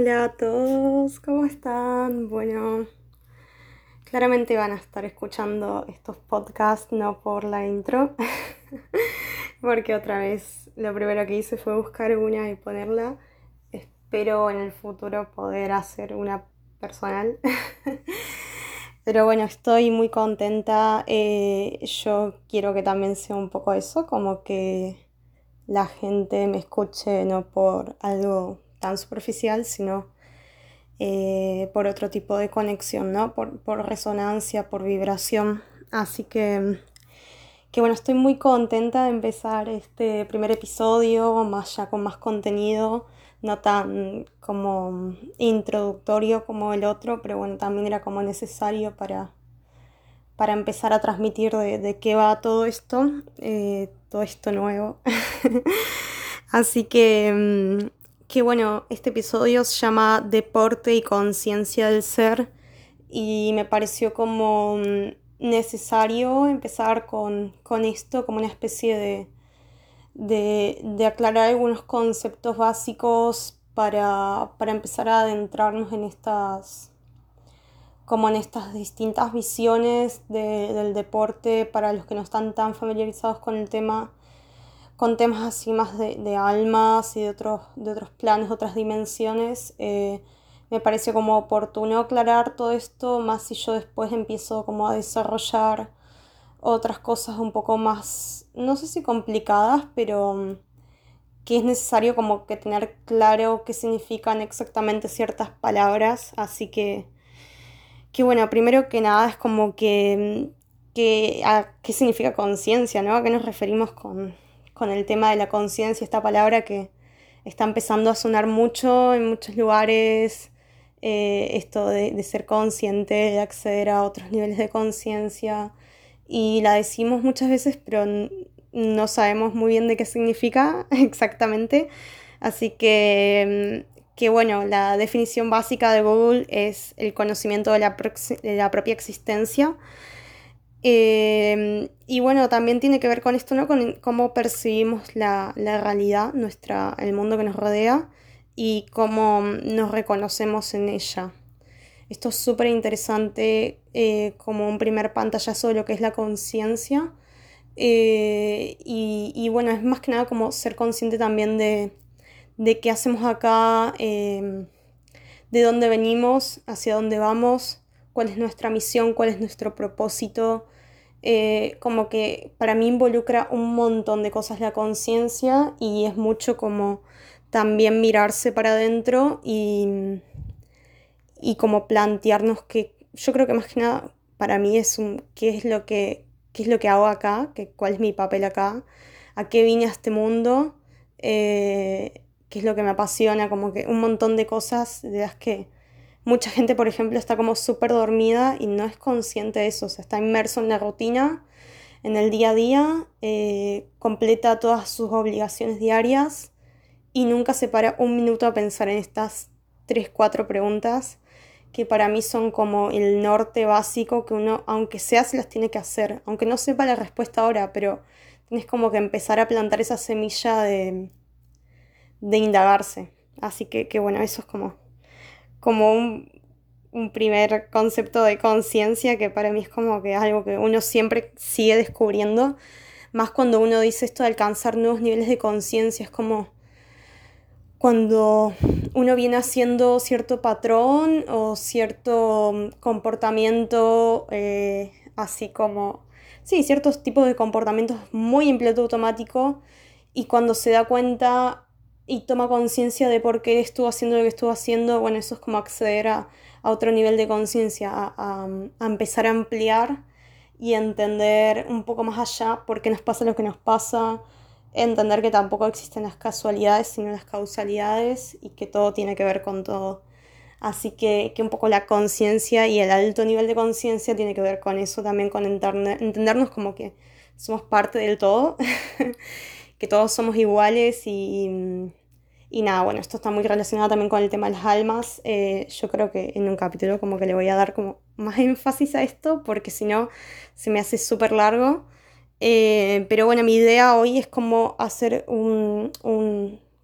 Hola a todos, ¿cómo están? Bueno, claramente van a estar escuchando estos podcasts no por la intro, porque otra vez lo primero que hice fue buscar una y ponerla. Espero en el futuro poder hacer una personal. Pero bueno, estoy muy contenta. Eh, yo quiero que también sea un poco eso, como que la gente me escuche no por algo tan superficial, sino eh, por otro tipo de conexión, ¿no? Por, resonancia, por vibración. Así que, que bueno, estoy muy contenta de empezar este primer episodio, más ya con más contenido, no tan como introductorio como el otro, pero bueno, también era como necesario para, para empezar a transmitir de, qué va todo esto, eh, todo esto nuevo. Así que, mm, que bueno, este episodio se llama Deporte y Conciencia del Ser y me pareció como mm, necesario empezar con, esto como una especie de, de, aclarar algunos conceptos básicos para, para empezar a adentrarnos en estas como en estas distintas visiones del deporte para los que no están tan familiarizados con el tema con temas así más de, almas y de otros, de otros planes, otras dimensiones. Eh, me parece como oportuno aclarar todo esto, más si yo después empiezo como a desarrollar otras cosas un poco más, no sé si complicadas, pero mm, que es necesario como que tener claro qué significan exactamente ciertas palabras, así que, que bueno, primero que nada es como que, mm, que a qué significa conciencia, ¿no? ¿A qué nos referimos con, con el tema de la conciencia, esta palabra que está empezando a sonar mucho en muchos lugares, eh, esto de, ser consciente, de acceder a otros niveles de conciencia, y la decimos muchas veces, pero no sabemos muy bien de qué significa exactamente, así que, mm, que bueno, la definición básica de Google es el conocimiento de la, de la propia existencia, Em, y bueno, también tiene que ver con esto, ¿no? Con cómo percibimos la, realidad, nuestra, el mundo que nos rodea y cómo nos reconocemos en ella. Esto es súper interesante eh, como un primer pantallazo de lo que es la conciencia. Eh, y, bueno, es más que nada como ser consciente también de, de qué hacemos acá, em, de dónde venimos, hacia dónde vamos, cuál es nuestra misión, cuál es nuestro propósito. Eh, como que para mí involucra un montón de cosas la conciencia y es mucho como también mirarse para adentro y, y como plantearnos que yo creo que más que nada para mí es un qué es lo que qué es lo que hago acá, que, cuál es mi papel acá, a qué vine a este mundo, eh, qué es lo que me apasiona, como que un montón de cosas de las que Mucha gente, por ejemplo, está como súper dormida y no es consciente de eso, o sea, está inmerso en la rutina, en el día a día, eh, completa todas sus obligaciones diarias y nunca se para un minuto a pensar en estas tres, cuatro preguntas que para mí son como el norte básico que uno, aunque sea, se las tiene que hacer, aunque no sepa la respuesta ahora, pero tienes como que empezar a plantar esa semilla de, de indagarse. Así que, que bueno, eso es como como un, primer concepto de conciencia que para mí es como que es algo que uno siempre sigue descubriendo, más cuando uno dice esto de alcanzar nuevos niveles de conciencia, es como cuando uno viene haciendo cierto patrón o cierto comportamiento, eh, así como, sí, ciertos tipos de comportamientos muy en piloto automático y cuando se da cuenta y toma conciencia de por qué estuvo haciendo lo que estuvo haciendo, bueno, eso es como acceder a, otro nivel de conciencia, a, empezar a ampliar y entender un poco más allá por qué nos pasa lo que nos pasa, entender que tampoco existen las casualidades, sino las causalidades y que todo tiene que ver con todo. Así que, que un poco la conciencia y el alto nivel de conciencia tiene que ver con eso, también con entendernos como que somos parte del todo, que todos somos iguales y, y nada, bueno, esto está muy relacionado también con el tema de las almas. Eh, yo creo que en un capítulo como que le voy a dar como más énfasis a esto, porque si no se me hace súper largo. Eh, pero bueno, mi idea hoy es como hacer un,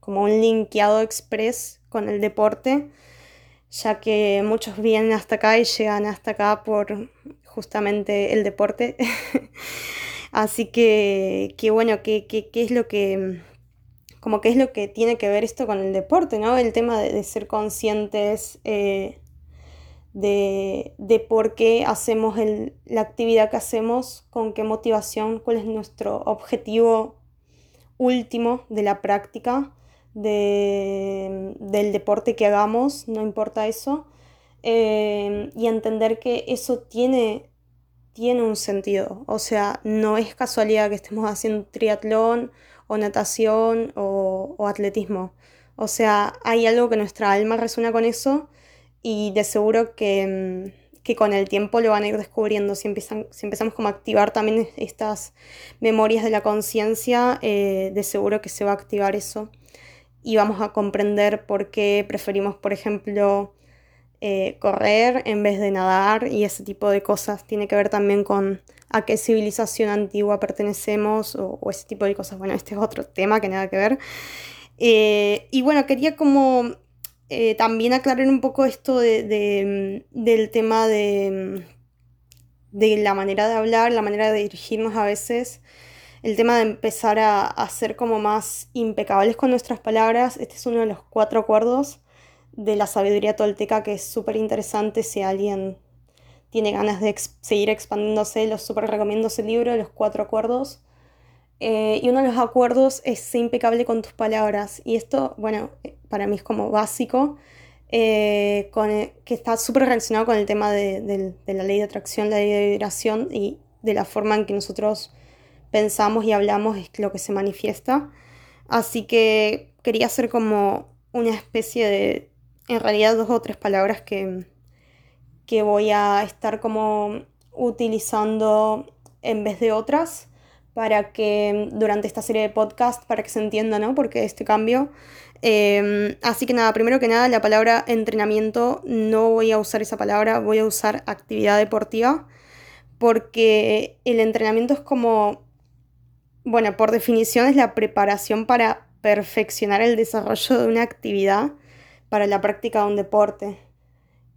como un linkeado express con el deporte, ya que muchos vienen hasta acá y llegan hasta acá por justamente el deporte. Así que, que bueno, ¿qué, qué, es lo que como qué es lo que tiene que ver esto con el deporte, ¿no? El tema de, ser conscientes eh, de, de, por qué hacemos la actividad que hacemos, con qué motivación, cuál es nuestro objetivo último de la práctica de, del deporte que hagamos, no importa eso, eh, y entender que eso tiene, tiene un sentido, o sea, no es casualidad que estemos haciendo triatlón natación o, atletismo, o sea, hay algo que nuestra alma resuena con eso y de seguro que, que con el tiempo lo van a ir descubriendo. Si, si empezamos como a activar también estas memorias de la conciencia, eh, de seguro que se va a activar eso y vamos a comprender por qué preferimos, por ejemplo, eh, correr en vez de nadar y ese tipo de cosas. Tiene que ver también con a qué civilización antigua pertenecemos o, ese tipo de cosas. Bueno, este es otro tema que nada que ver. Eh, y bueno, quería como eh, también aclarar un poco esto de, del tema de, de la manera de hablar, la manera de dirigirnos a veces el tema de empezar a, ser como más impecables con nuestras palabras. Este es uno de los cuatro acuerdos de la sabiduría tolteca que es súper interesante si alguien tiene ganas de seguir expandiéndose, los súper recomiendo ese libro, Los Cuatro Acuerdos. Eh, y uno de los acuerdos es impecable con tus palabras. Y esto, bueno, para mí es como básico, eh, con que está súper relacionado con el tema de, de, la ley de atracción, la ley de vibración y de la forma en que nosotros pensamos y hablamos es lo que se manifiesta. Así que quería hacer como una especie de, en realidad dos o tres palabras que, que voy a estar como utilizando en vez de otras para que durante esta serie de podcast, para que se entienda, ¿no? Porque este cambio. Em, así que nada, primero que nada, la palabra entrenamiento, no voy a usar esa palabra, voy a usar actividad deportiva, porque el entrenamiento es como bueno, por definición es la preparación para perfeccionar el desarrollo de una actividad para la práctica de un deporte.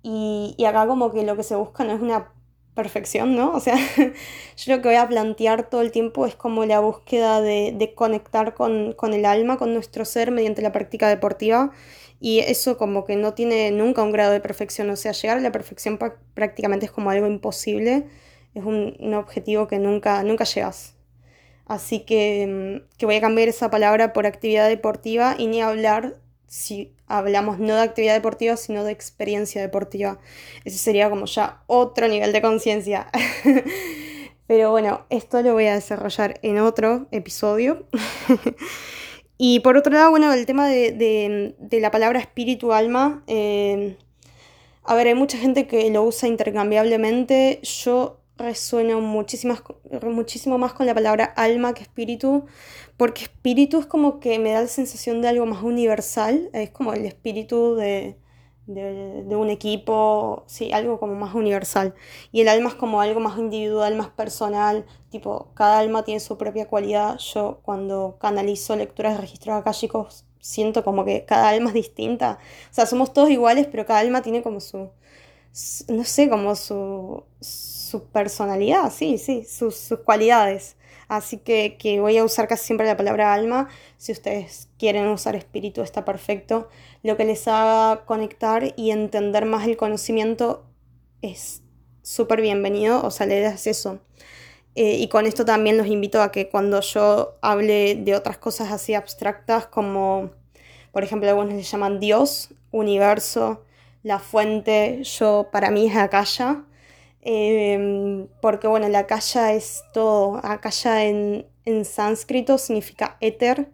Y, acá como que lo que se busca no es una perfección, ¿no? O sea, yo lo que voy a plantear todo el tiempo es como la búsqueda de, conectar con, con, el alma, con nuestro ser mediante la práctica deportiva. Y eso como que no tiene nunca un grado de perfección. O sea, llegar a la perfección prácticamente es como algo imposible. Es un, objetivo que nunca, nunca llegas. Así mm, que voy a cambiar esa palabra por actividad deportiva y ni hablar si hablamos no de actividad deportiva, sino de experiencia deportiva. Ese sería como ya otro nivel de conciencia. Pero bueno, esto lo voy a desarrollar en otro episodio. y por otro lado, bueno, el tema de, la palabra espíritu, alma. Eh, a ver, hay mucha gente que lo usa intercambiablemente. Yo resueno muchísimo más con la palabra alma que espíritu, porque espíritu es como que me da la sensación de algo más universal, es como el espíritu de, un equipo, sí, algo como más universal. Y el alma es como algo más individual, más personal, tipo, cada alma tiene su propia cualidad. Yo cuando canalizo lecturas de registros akáshicos siento como que cada alma es distinta. O sea, somos todos iguales, pero cada alma tiene como su, no sé, como su personalidad, sí, sí, sus, cualidades. Así que, voy a usar casi siempre la palabra alma. Si ustedes quieren usar espíritu, está perfecto. Lo que les haga conectar y entender más el conocimiento es súper bienvenido. O sea, le das eso. Eh, y con esto también los invito a que cuando yo hable de otras cosas así abstractas, como por ejemplo algunos le llaman Dios, universo, la fuente, yo para mí es Akasha Em, porque bueno, la kaya es todo, akaya en, en sánscrito significa éter.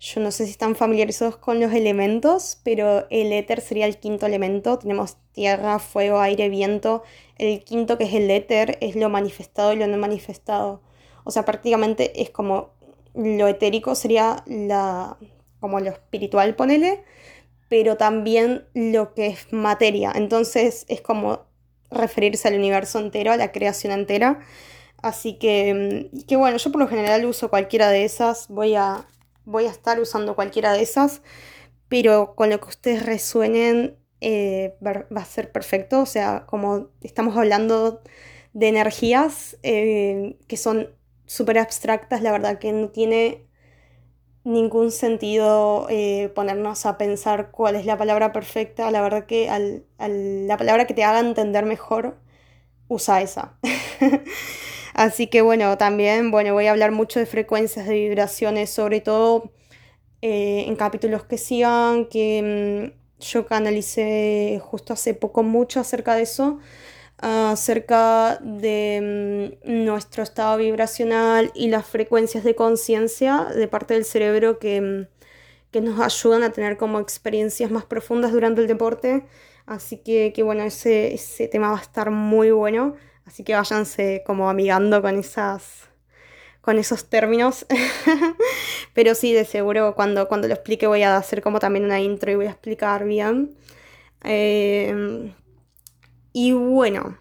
Yo no sé si están familiarizados con los elementos, pero el éter sería el quinto elemento. Tenemos tierra, fuego, aire, viento. El quinto, que es el éter, es lo manifestado y lo no manifestado. O sea, prácticamente es como lo etérico sería la, como lo espiritual, ponele, pero también lo que es materia. Entonces es como referirse al universo entero, a la creación entera. Así que, mm, que bueno, yo por lo general uso cualquiera de esas. Voy a, voy a estar usando cualquiera de esas, pero con lo que ustedes resuenen eh, va a ser perfecto. O sea, como estamos hablando de energías eh, que son súper abstractas, la verdad que no tiene ningún sentido eh, ponernos a pensar cuál es la palabra perfecta. La verdad que al, la palabra que te haga entender mejor, usa esa. Así que bueno, también bueno, voy a hablar mucho de frecuencias de vibraciones, sobre todo eh, en capítulos que sigan, que mm, yo canalicé justo hace poco mucho acerca de eso acerca de mm, nuestro estado vibracional y las frecuencias de conciencia de parte del cerebro que, mm, que, nos ayudan a tener como experiencias más profundas durante el deporte. Así que, que bueno, ese, ese, tema va a estar muy bueno. Así que váyanse como amigando con esas con esos términos. Pero sí, de seguro cuando, cuando lo explique voy a hacer como también una intro y voy a explicar bien. Eh, y bueno,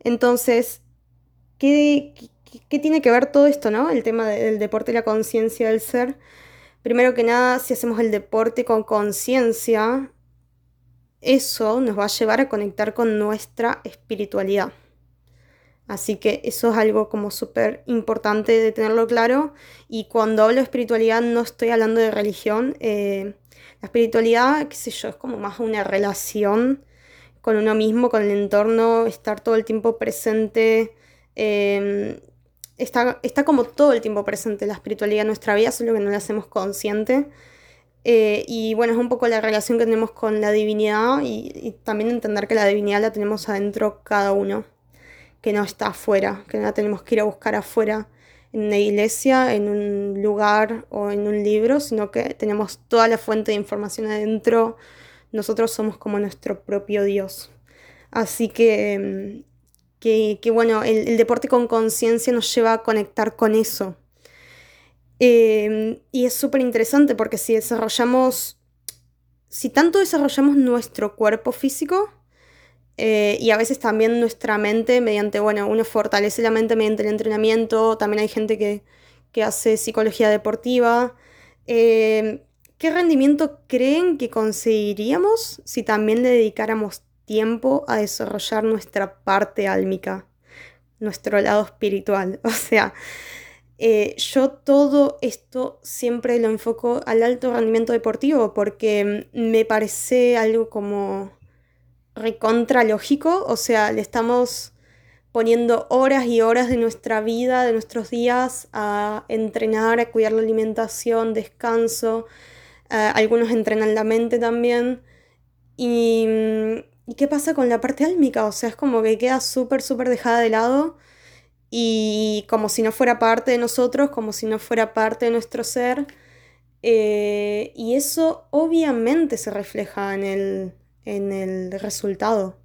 entonces, ¿qué, tiene que ver todo esto, no? El tema del deporte y la conciencia del ser. Primero que nada, si hacemos el deporte con conciencia, eso nos va a llevar a conectar con nuestra espiritualidad. Así que eso es algo como súper importante de tenerlo claro. Y cuando hablo de espiritualidad no estoy hablando de religión. Eh, la espiritualidad, qué sé yo, es como más una relación con uno mismo, con el entorno, estar todo el tiempo presente. Em, está, está, como todo el tiempo presente la espiritualidad en nuestra vida, solo que no la hacemos consciente. Eh, y bueno, es un poco la relación que tenemos con la divinidad y, también entender que la divinidad la tenemos adentro cada uno, que no está afuera, que no la tenemos que ir a buscar afuera en una iglesia, en un lugar o en un libro, sino que tenemos toda la fuente de información adentro nosotros somos como nuestro propio Dios. Así que, que, bueno, el, deporte con conciencia nos lleva a conectar con eso. Em, y es súper interesante porque si desarrollamos, si tanto desarrollamos nuestro cuerpo físico, eh, y a veces también nuestra mente mediante, bueno, uno fortalece la mente mediante el entrenamiento, también hay gente que, que hace psicología deportiva. Eh, ¿Qué rendimiento creen que conseguiríamos si también le dedicáramos tiempo a desarrollar nuestra parte álmica, nuestro lado espiritual? O sea, eh, yo todo esto siempre lo enfoco al alto rendimiento deportivo porque me parece algo como recontra lógico, o sea, le estamos poniendo horas y horas de nuestra vida, de nuestros días a entrenar, a cuidar la alimentación, descanso, algunos entrenan la mente también. Y, ¿Y qué pasa con la parte álmica? O sea, es como que queda súper, súper dejada de lado y como si no fuera parte de nosotros, como si no fuera parte de nuestro ser. Eh, y eso obviamente se refleja en el, en el resultado,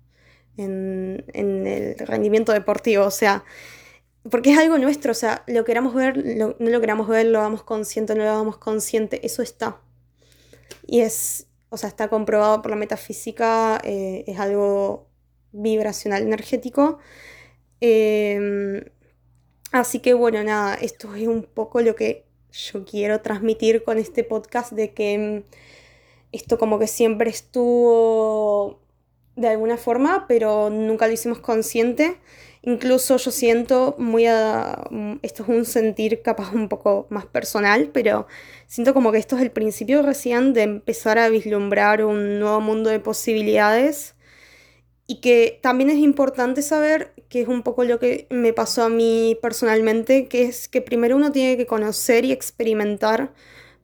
en, en, el rendimiento deportivo. O sea, porque es algo nuestro, o sea, lo queramos ver, no lo queramos ver, lo hagamos consciente, no lo hagamos consciente, eso está. Y es, o sea, está comprobado por la metafísica, eh, es algo vibracional energético. Em, así que bueno, nada, esto es un poco lo que yo quiero transmitir con este podcast de que em, esto como que siempre estuvo de alguna forma, pero nunca lo hicimos consciente Incluso yo siento muy esto es un sentir capaz un poco más personal, pero siento como que esto es el principio recién de empezar a vislumbrar un nuevo mundo de posibilidades y que también es importante saber que es un poco lo que me pasó a mí personalmente, que es que primero uno tiene que conocer y experimentar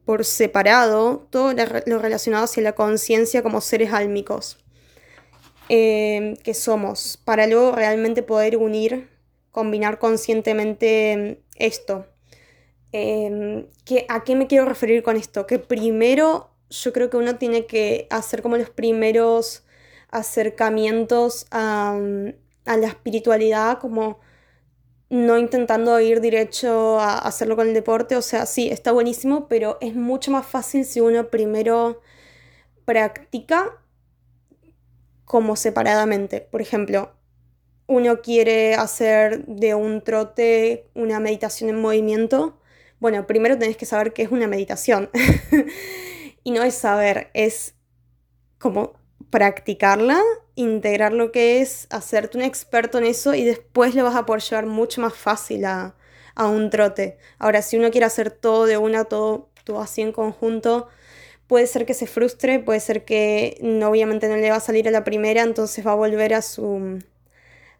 por separado todo lo relacionado hacia la conciencia como seres álmicos. Em, que somos, para luego realmente poder unir, combinar conscientemente em, esto. Em, ¿A qué me quiero referir con esto? Que primero yo creo que uno tiene que hacer como los primeros acercamientos a, a la espiritualidad, como no intentando ir derecho a hacerlo con el deporte. O sea, sí, está buenísimo, pero es mucho más fácil si uno primero practica como separadamente. Por ejemplo, uno quiere hacer de un trote una meditación en movimiento. bueno, primero tenés que saber qué es una meditación. y no es saber, es como practicarla, integrar lo que es, hacerte un experto en eso y después lo vas a poder llevar mucho más fácil a, a un trote. Ahora, si uno quiere hacer todo de una, todo, todo así en conjunto, puede ser que se frustre, puede ser que no, obviamente no le va a salir a la primera, entonces va a volver a su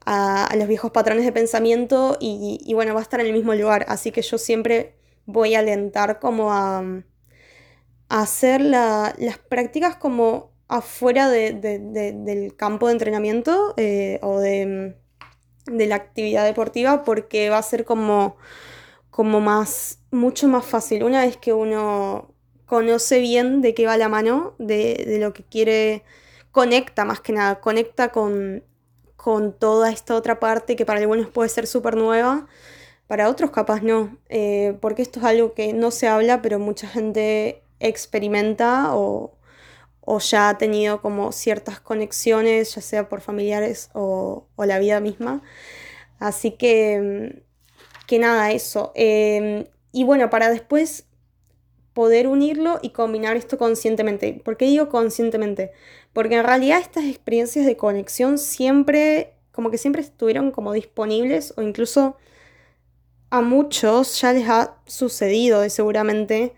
a, los viejos patrones de pensamiento y, bueno, va a estar en el mismo lugar. Así que yo siempre voy a alentar como a, hacer las prácticas como afuera del campo de entrenamiento eh, o de, la actividad deportiva porque va a ser como, como más, mucho más fácil. Una vez que uno conoce bien de qué va la mano, de, de lo que quiere, conecta más que nada, conecta con, con toda esta otra parte que para algunos puede ser súper nueva, para otros capaz no, eh, porque esto es algo que no se habla, pero mucha gente experimenta o, ya ha tenido como ciertas conexiones, ya sea por familiares o, la vida misma. Así que, que nada, eso. Em, y bueno, para después poder unirlo y combinar esto conscientemente. ¿Por qué digo conscientemente? Porque en realidad estas experiencias de conexión siempre, como que siempre estuvieron como disponibles o incluso a muchos ya les ha sucedido seguramente,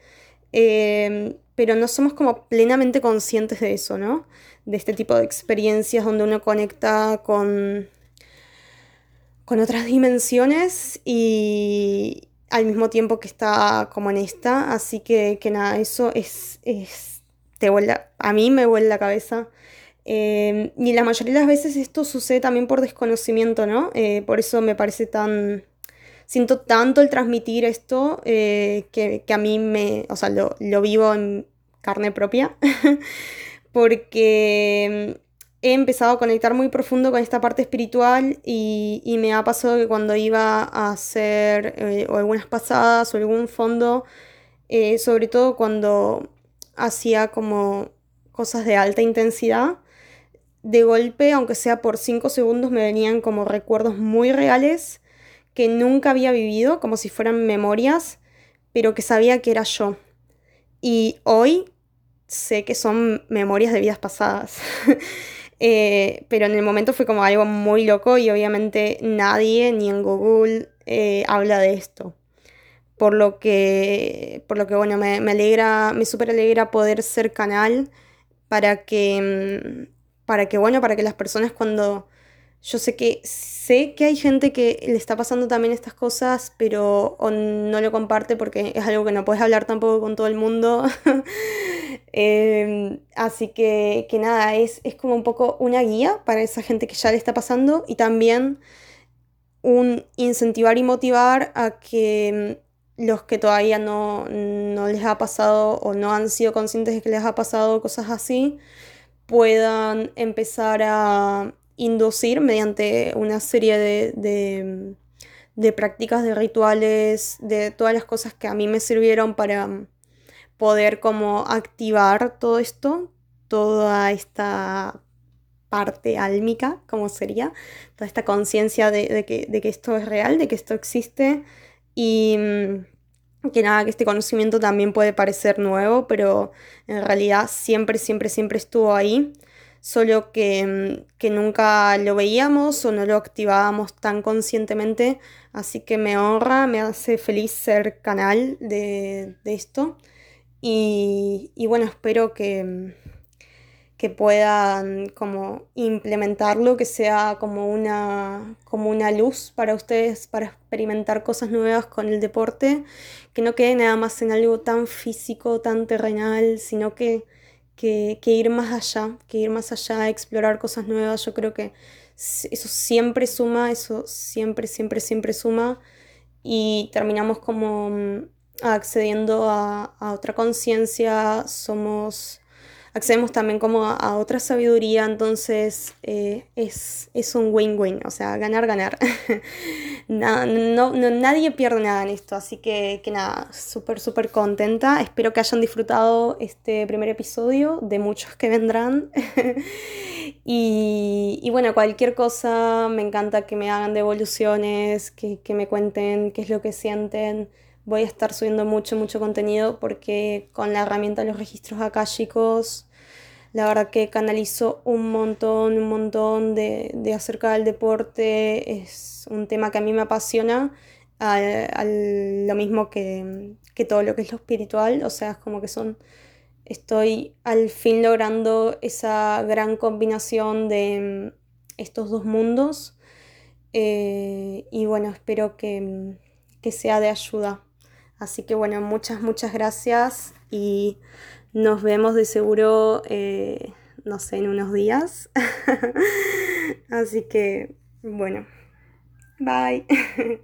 em, pero no somos como plenamente conscientes de eso, ¿no? De este tipo de experiencias donde uno conecta con, con otras dimensiones y, al mismo tiempo que está como en esta. Así que, que nada, eso es, es te vuelve, a mí me vuelve la cabeza. Em, y la mayoría de las veces esto sucede también por desconocimiento, ¿no? Eh, por eso me parece tan... Siento tanto el transmitir esto eh, que, que, a mí me... O sea, lo, lo vivo en carne propia. porque he empezado a conectar muy profundo con esta parte espiritual y, me ha pasado que cuando iba a hacer eh, algunas pasadas o algún fondo, eh, sobre todo cuando hacía como cosas de alta intensidad, de golpe, aunque sea por cinco segundos, me venían como recuerdos muy reales que nunca había vivido, como si fueran memorias, pero que sabía que era yo. Y hoy sé que son memorias de vidas pasadas. Eh, pero en el momento fue como algo muy loco y obviamente nadie ni en Google eh, habla de esto. Por lo que, por lo que bueno, me, me alegra, me súper alegra poder ser canal para que, mm, para que, bueno, para que las personas cuando yo sé que sé que hay gente que le está pasando también estas cosas, pero no lo comparte porque es algo que no puedes hablar tampoco con todo el mundo. Em, así que, que nada, es, es como un poco una guía para esa gente que ya le está pasando y también un incentivar y motivar a que mm, los que todavía no, no les ha pasado o no han sido conscientes de que les ha pasado cosas así, puedan empezar a inducir mediante una serie de, de, prácticas, de rituales, de todas las cosas que a mí me sirvieron para poder como activar todo esto, toda esta parte álmica, como sería, toda esta conciencia de, que, de, que, esto es real, de que esto existe. Y mm, que nada, que este conocimiento también puede parecer nuevo, pero en realidad siempre, siempre, siempre estuvo ahí solo mm, que, nunca lo veíamos o no lo activábamos tan conscientemente, así que me honra, me hace feliz ser canal de, esto. Y, bueno, espero que, mm, que puedan como implementarlo, que sea como una, como una luz para ustedes para experimentar cosas nuevas con el deporte, que no quede nada más en algo tan físico, tan terrenal, sino que que, ir más allá, que ir más allá, explorar cosas nuevas. Yo creo que eso siempre suma, eso siempre, siempre, siempre suma y terminamos como mm, accediendo a, a otra conciencia, somos accedemos también como a, otra sabiduría, entonces eh, es, es, un win-win, o sea, ganar, ganar. no, no, nadie pierde nada en esto, así que, que nada, súper, súper contenta. Espero que hayan disfrutado este primer episodio, de muchos que vendrán. y, y, bueno, cualquier cosa, me encanta que me hagan devoluciones, que, que me cuenten qué es lo que sienten voy a estar subiendo mucho, mucho contenido porque con la herramienta de los registros chicos la verdad que canalizo un montón, un montón de, de acerca del deporte. Es un tema que a mí me apasiona, al, lo mismo que, que todo lo que es lo espiritual. O sea, es como que son estoy al fin logrando esa gran combinación de mm, estos dos mundos eh, y bueno, espero que, que, sea de ayuda. Así que bueno, muchas, muchas gracias y nos vemos de seguro, eh, no sé, en unos días. Así que bueno, bye.